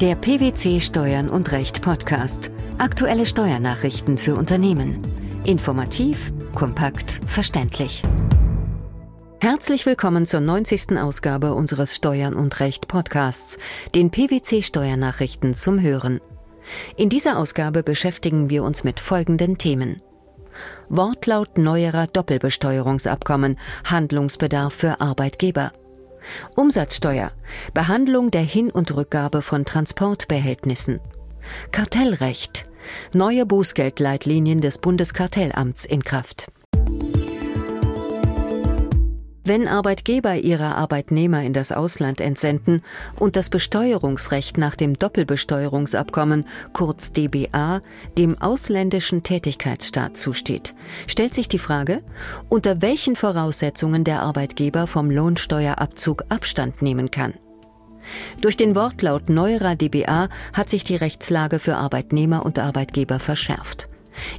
Der PwC Steuern und Recht Podcast. Aktuelle Steuernachrichten für Unternehmen. Informativ, kompakt, verständlich. Herzlich willkommen zur 90. Ausgabe unseres Steuern und Recht Podcasts, den PwC Steuernachrichten zum Hören. In dieser Ausgabe beschäftigen wir uns mit folgenden Themen. Wortlaut neuerer Doppelbesteuerungsabkommen, Handlungsbedarf für Arbeitgeber. Umsatzsteuer, Behandlung der Hin- und Rückgabe von Transportbehältnissen. Kartellrecht, neue Bußgeldleitlinien des Bundeskartellamts in Kraft. Wenn Arbeitgeber ihre Arbeitnehmer in das Ausland entsenden und das Besteuerungsrecht nach dem Doppelbesteuerungsabkommen, kurz DBA, dem ausländischen Tätigkeitsstaat zusteht, stellt sich die Frage, unter welchen Voraussetzungen der Arbeitgeber vom Lohnsteuerabzug Abstand nehmen kann. Durch den Wortlaut neuerer DBA hat sich die Rechtslage für Arbeitnehmer und Arbeitgeber verschärft.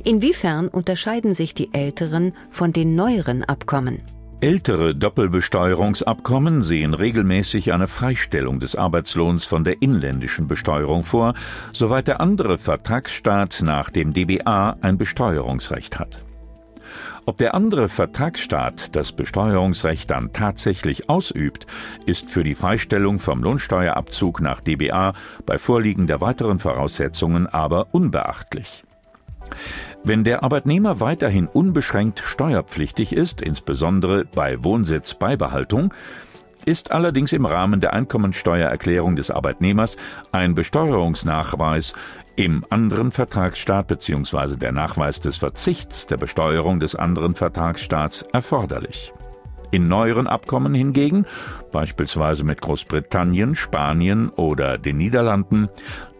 Inwiefern unterscheiden sich die älteren von den neueren Abkommen? Ältere Doppelbesteuerungsabkommen sehen regelmäßig eine Freistellung des Arbeitslohns von der inländischen Besteuerung vor, soweit der andere Vertragsstaat nach dem DBA ein Besteuerungsrecht hat. Ob der andere Vertragsstaat das Besteuerungsrecht dann tatsächlich ausübt, ist für die Freistellung vom Lohnsteuerabzug nach DBA bei Vorliegen der weiteren Voraussetzungen aber unbeachtlich. Wenn der Arbeitnehmer weiterhin unbeschränkt steuerpflichtig ist, insbesondere bei Wohnsitzbeibehaltung, ist allerdings im Rahmen der Einkommensteuererklärung des Arbeitnehmers ein Besteuerungsnachweis im anderen Vertragsstaat bzw. der Nachweis des Verzichts der Besteuerung des anderen Vertragsstaats erforderlich. In neueren Abkommen hingegen, beispielsweise mit Großbritannien, Spanien oder den Niederlanden,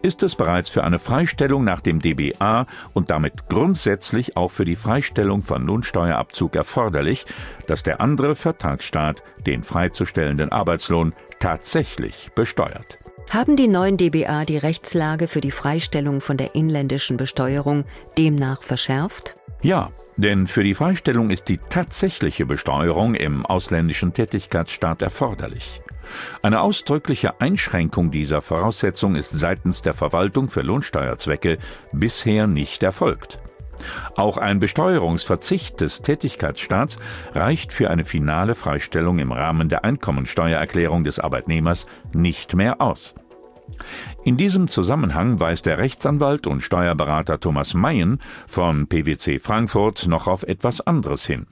ist es bereits für eine Freistellung nach dem DBA und damit grundsätzlich auch für die Freistellung von Lohnsteuerabzug erforderlich, dass der andere Vertragsstaat den freizustellenden Arbeitslohn tatsächlich besteuert. Haben die neuen DBA die Rechtslage für die Freistellung von der inländischen Besteuerung demnach verschärft? Ja, denn für die Freistellung ist die tatsächliche Besteuerung im ausländischen Tätigkeitsstaat erforderlich. Eine ausdrückliche Einschränkung dieser Voraussetzung ist seitens der Verwaltung für Lohnsteuerzwecke bisher nicht erfolgt. Auch ein Besteuerungsverzicht des Tätigkeitsstaats reicht für eine finale Freistellung im Rahmen der Einkommensteuererklärung des Arbeitnehmers nicht mehr aus. In diesem Zusammenhang weist der Rechtsanwalt und Steuerberater Thomas Mayen von PwC Frankfurt noch auf etwas anderes hin.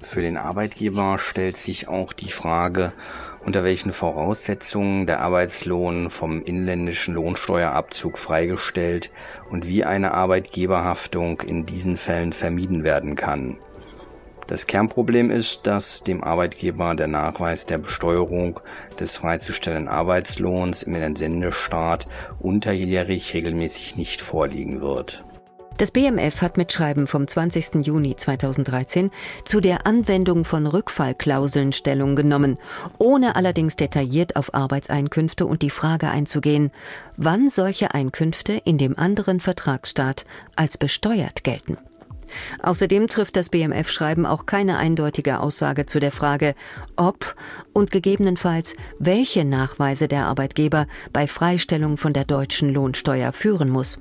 Für den Arbeitgeber stellt sich auch die Frage, unter welchen Voraussetzungen der Arbeitslohn vom inländischen Lohnsteuerabzug freigestellt und wie eine Arbeitgeberhaftung in diesen Fällen vermieden werden kann. Das Kernproblem ist, dass dem Arbeitgeber der Nachweis der Besteuerung des freizustellenden Arbeitslohns im Entsendestaat unterjährig regelmäßig nicht vorliegen wird. Das BMF hat mit Schreiben vom 20. Juni 2013 zu der Anwendung von Rückfallklauseln Stellung genommen, ohne allerdings detailliert auf Arbeitseinkünfte und die Frage einzugehen, wann solche Einkünfte in dem anderen Vertragsstaat als besteuert gelten. Außerdem trifft das BMF-Schreiben auch keine eindeutige Aussage zu der Frage, ob und gegebenenfalls welche Nachweise der Arbeitgeber bei Freistellung von der deutschen Lohnsteuer führen muss.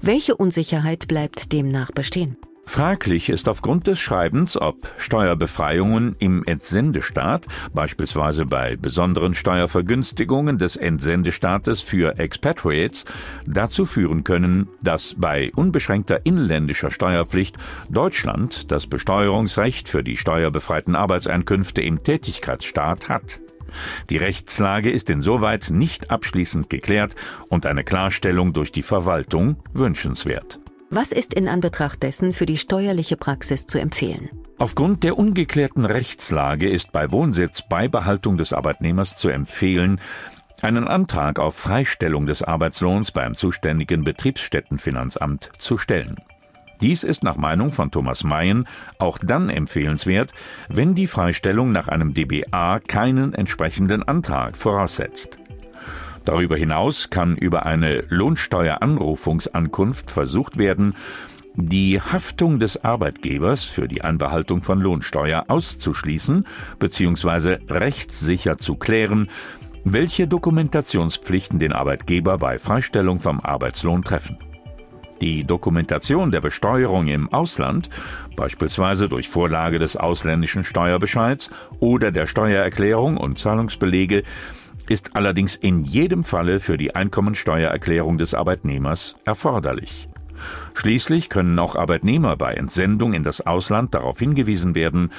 Welche Unsicherheit bleibt demnach bestehen? Fraglich ist aufgrund des Schreibens, ob Steuerbefreiungen im Entsendestaat, beispielsweise bei besonderen Steuervergünstigungen des Entsendestaates für Expatriates, dazu führen können, dass bei unbeschränkter inländischer Steuerpflicht Deutschland das Besteuerungsrecht für die steuerbefreiten Arbeitseinkünfte im Tätigkeitsstaat hat. Die Rechtslage ist insoweit nicht abschließend geklärt und eine Klarstellung durch die Verwaltung wünschenswert. Was ist in Anbetracht dessen für die steuerliche Praxis zu empfehlen? Aufgrund der ungeklärten Rechtslage ist bei Wohnsitz Beibehaltung des Arbeitnehmers zu empfehlen, einen Antrag auf Freistellung des Arbeitslohns beim zuständigen Betriebsstättenfinanzamt zu stellen. Dies ist nach Meinung von Thomas Mayen auch dann empfehlenswert, wenn die Freistellung nach einem DBA keinen entsprechenden Antrag voraussetzt. Darüber hinaus kann über eine Lohnsteueranrufungsankunft versucht werden, die Haftung des Arbeitgebers für die Einbehaltung von Lohnsteuer auszuschließen bzw. rechtssicher zu klären, welche Dokumentationspflichten den Arbeitgeber bei Freistellung vom Arbeitslohn treffen. Die Dokumentation der Besteuerung im Ausland, beispielsweise durch Vorlage des ausländischen Steuerbescheids oder der Steuererklärung und Zahlungsbelege, ist allerdings in jedem Falle für die Einkommensteuererklärung des Arbeitnehmers erforderlich. Schließlich können auch Arbeitnehmer bei Entsendung in das Ausland darauf hingewiesen werden,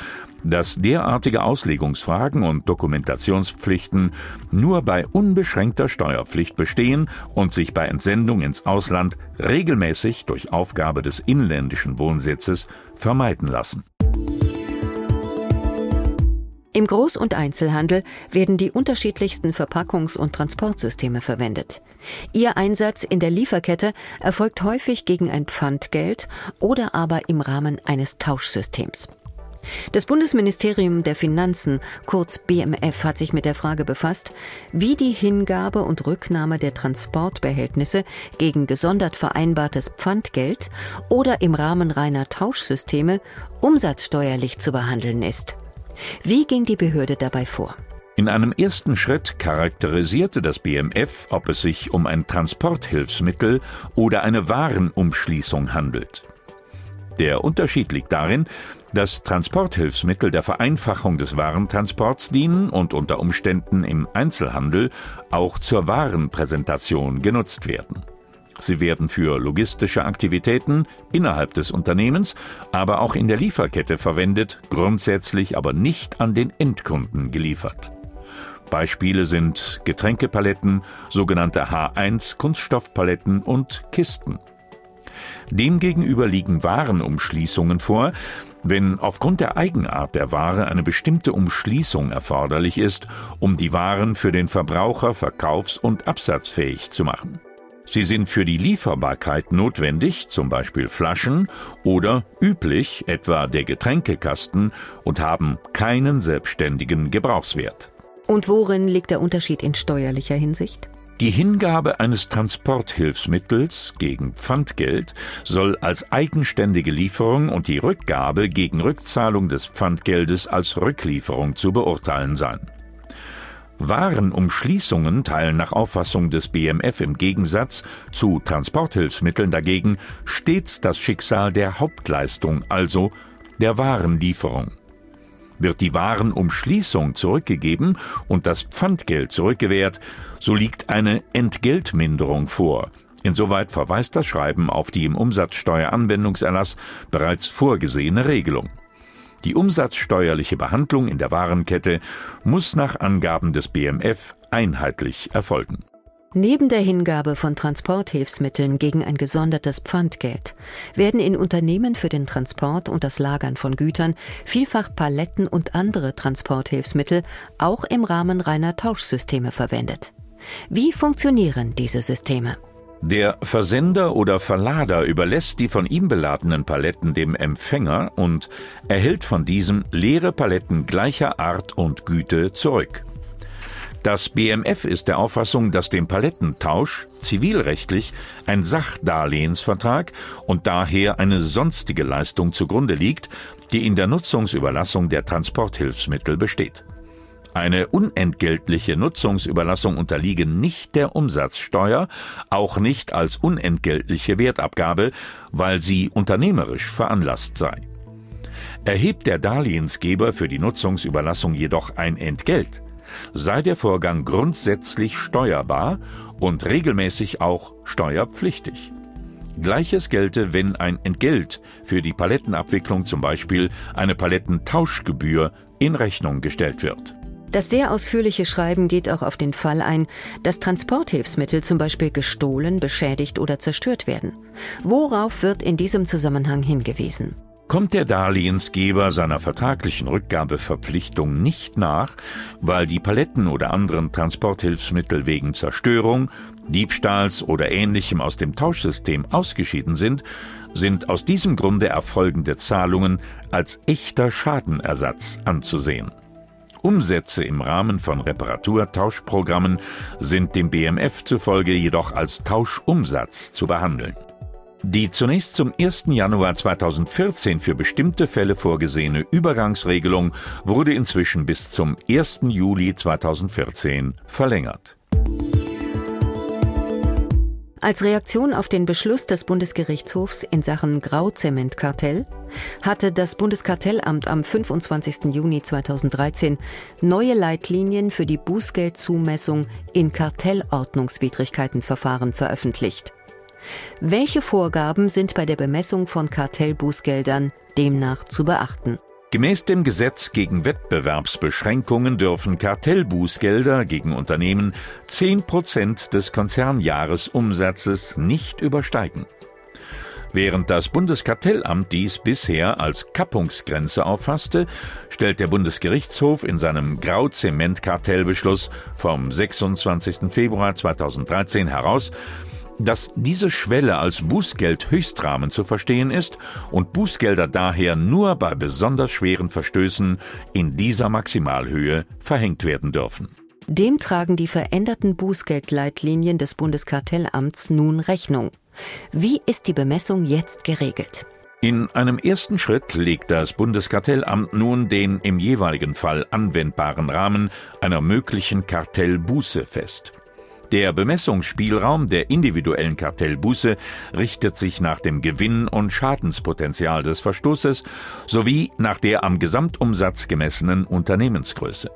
dass derartige Auslegungsfragen und Dokumentationspflichten nur bei unbeschränkter Steuerpflicht bestehen und sich bei Entsendung ins Ausland regelmäßig durch Aufgabe des inländischen Wohnsitzes vermeiden lassen. Im Groß- und Einzelhandel werden die unterschiedlichsten Verpackungs- und Transportsysteme verwendet. Ihr Einsatz in der Lieferkette erfolgt häufig gegen ein Pfandgeld oder aber im Rahmen eines Tauschsystems. Das Bundesministerium der Finanzen, kurz BMF, hat sich mit der Frage befasst, wie die Hingabe und Rücknahme der Transportbehältnisse gegen gesondert vereinbartes Pfandgeld oder im Rahmen reiner Tauschsysteme umsatzsteuerlich zu behandeln ist. Wie ging die Behörde dabei vor? In einem ersten Schritt charakterisierte das BMF, ob es sich um ein Transporthilfsmittel oder eine Warenumschließung handelt. Der Unterschied liegt darin, dass Transporthilfsmittel der Vereinfachung des Warentransports dienen und unter Umständen im Einzelhandel auch zur Warenpräsentation genutzt werden. Sie werden für logistische Aktivitäten innerhalb des Unternehmens, aber auch in der Lieferkette verwendet, grundsätzlich aber nicht an den Endkunden geliefert. Beispiele sind Getränkepaletten, sogenannte H1 Kunststoffpaletten und Kisten. Demgegenüber liegen Warenumschließungen vor, wenn aufgrund der Eigenart der Ware eine bestimmte Umschließung erforderlich ist, um die Waren für den Verbraucher verkaufs- und absatzfähig zu machen. Sie sind für die Lieferbarkeit notwendig, zum Beispiel Flaschen, oder üblich, etwa der Getränkekasten, und haben keinen selbstständigen Gebrauchswert. Und worin liegt der Unterschied in steuerlicher Hinsicht? Die Hingabe eines Transporthilfsmittels gegen Pfandgeld soll als eigenständige Lieferung und die Rückgabe gegen Rückzahlung des Pfandgeldes als Rücklieferung zu beurteilen sein. Warenumschließungen teilen nach Auffassung des BMF im Gegensatz zu Transporthilfsmitteln dagegen stets das Schicksal der Hauptleistung, also der Warenlieferung. Wird die Warenumschließung zurückgegeben und das Pfandgeld zurückgewährt, so liegt eine Entgeltminderung vor. Insoweit verweist das Schreiben auf die im Umsatzsteueranwendungserlass bereits vorgesehene Regelung. Die umsatzsteuerliche Behandlung in der Warenkette muss nach Angaben des BMF einheitlich erfolgen. Neben der Hingabe von Transporthilfsmitteln gegen ein gesondertes Pfandgeld werden in Unternehmen für den Transport und das Lagern von Gütern vielfach Paletten und andere Transporthilfsmittel auch im Rahmen reiner Tauschsysteme verwendet. Wie funktionieren diese Systeme? Der Versender oder Verlader überlässt die von ihm beladenen Paletten dem Empfänger und erhält von diesem leere Paletten gleicher Art und Güte zurück. Das BMF ist der Auffassung, dass dem Palettentausch zivilrechtlich ein Sachdarlehensvertrag und daher eine sonstige Leistung zugrunde liegt, die in der Nutzungsüberlassung der Transporthilfsmittel besteht. Eine unentgeltliche Nutzungsüberlassung unterliege nicht der Umsatzsteuer, auch nicht als unentgeltliche Wertabgabe, weil sie unternehmerisch veranlasst sei. Erhebt der Darlehensgeber für die Nutzungsüberlassung jedoch ein Entgelt, sei der Vorgang grundsätzlich steuerbar und regelmäßig auch steuerpflichtig. Gleiches gelte, wenn ein Entgelt für die Palettenabwicklung zum Beispiel eine Palettentauschgebühr in Rechnung gestellt wird. Das sehr ausführliche Schreiben geht auch auf den Fall ein, dass Transporthilfsmittel zum Beispiel gestohlen, beschädigt oder zerstört werden. Worauf wird in diesem Zusammenhang hingewiesen? Kommt der Darlehensgeber seiner vertraglichen Rückgabeverpflichtung nicht nach, weil die Paletten oder anderen Transporthilfsmittel wegen Zerstörung, Diebstahls oder ähnlichem aus dem Tauschsystem ausgeschieden sind, sind aus diesem Grunde erfolgende Zahlungen als echter Schadenersatz anzusehen. Umsätze im Rahmen von Reparaturtauschprogrammen sind dem BMF zufolge jedoch als Tauschumsatz zu behandeln. Die zunächst zum 1. Januar 2014 für bestimmte Fälle vorgesehene Übergangsregelung wurde inzwischen bis zum 1. Juli 2014 verlängert. Als Reaktion auf den Beschluss des Bundesgerichtshofs in Sachen Grauzementkartell hatte das Bundeskartellamt am 25. Juni 2013 neue Leitlinien für die Bußgeldzumessung in Kartellordnungswidrigkeitenverfahren veröffentlicht. Welche Vorgaben sind bei der Bemessung von Kartellbußgeldern demnach zu beachten? Gemäß dem Gesetz gegen Wettbewerbsbeschränkungen dürfen Kartellbußgelder gegen Unternehmen 10 Prozent des Konzernjahresumsatzes nicht übersteigen. Während das Bundeskartellamt dies bisher als Kappungsgrenze auffasste, stellt der Bundesgerichtshof in seinem Grauzementkartellbeschluss vom 26. Februar 2013 heraus, dass diese Schwelle als Bußgeld-Höchstrahmen zu verstehen ist und Bußgelder daher nur bei besonders schweren Verstößen in dieser Maximalhöhe verhängt werden dürfen. Dem tragen die veränderten Bußgeldleitlinien des Bundeskartellamts nun Rechnung. Wie ist die Bemessung jetzt geregelt? In einem ersten Schritt legt das Bundeskartellamt nun den im jeweiligen Fall anwendbaren Rahmen einer möglichen Kartellbuße fest. Der Bemessungsspielraum der individuellen Kartellbuße richtet sich nach dem Gewinn- und Schadenspotenzial des Verstoßes sowie nach der am Gesamtumsatz gemessenen Unternehmensgröße.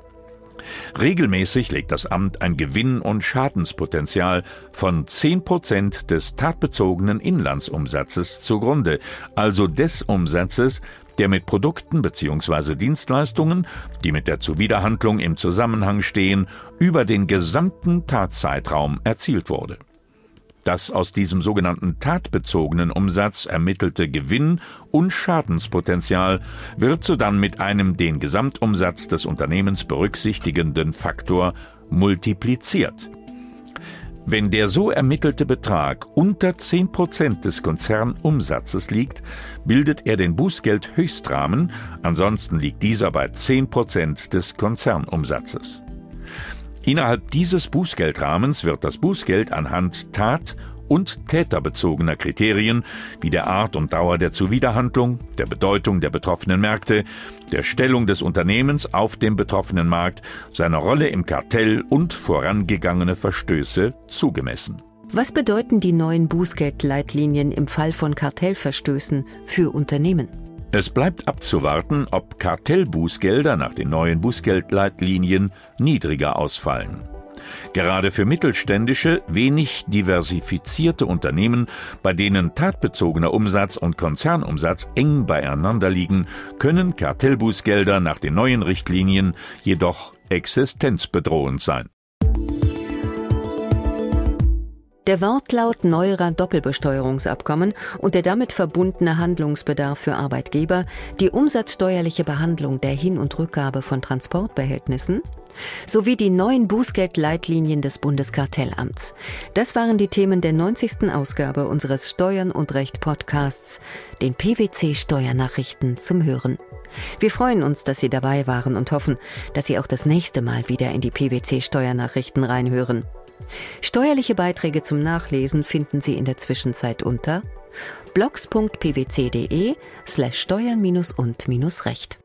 Regelmäßig legt das Amt ein Gewinn- und Schadenspotenzial von 10 Prozent des tatbezogenen Inlandsumsatzes zugrunde, also des Umsatzes, der mit Produkten bzw. Dienstleistungen, die mit der Zuwiderhandlung im Zusammenhang stehen, über den gesamten Tatzeitraum erzielt wurde. Das aus diesem sogenannten tatbezogenen Umsatz ermittelte Gewinn- und Schadenspotenzial wird sodann mit einem den Gesamtumsatz des Unternehmens berücksichtigenden Faktor multipliziert. Wenn der so ermittelte Betrag unter 10 Prozent des Konzernumsatzes liegt, bildet er den Bußgeldhöchstrahmen, ansonsten liegt dieser bei 10 Prozent des Konzernumsatzes. Innerhalb dieses Bußgeldrahmens wird das Bußgeld anhand tat- und täterbezogener Kriterien wie der Art und Dauer der Zuwiderhandlung, der Bedeutung der betroffenen Märkte, der Stellung des Unternehmens auf dem betroffenen Markt, seiner Rolle im Kartell und vorangegangene Verstöße zugemessen. Was bedeuten die neuen Bußgeldleitlinien im Fall von Kartellverstößen für Unternehmen? Es bleibt abzuwarten, ob Kartellbußgelder nach den neuen Bußgeldleitlinien niedriger ausfallen. Gerade für mittelständische, wenig diversifizierte Unternehmen, bei denen tatbezogener Umsatz und Konzernumsatz eng beieinander liegen, können Kartellbußgelder nach den neuen Richtlinien jedoch existenzbedrohend sein. Der Wortlaut neuerer Doppelbesteuerungsabkommen und der damit verbundene Handlungsbedarf für Arbeitgeber, die umsatzsteuerliche Behandlung der Hin- und Rückgabe von Transportbehältnissen sowie die neuen Bußgeldleitlinien des Bundeskartellamts. Das waren die Themen der 90. Ausgabe unseres Steuern und Recht Podcasts, den PwC Steuernachrichten zum Hören. Wir freuen uns, dass Sie dabei waren und hoffen, dass Sie auch das nächste Mal wieder in die PwC Steuernachrichten reinhören. Steuerliche Beiträge zum Nachlesen finden Sie in der Zwischenzeit unter blogs.pwc.de slash steuern- und-recht.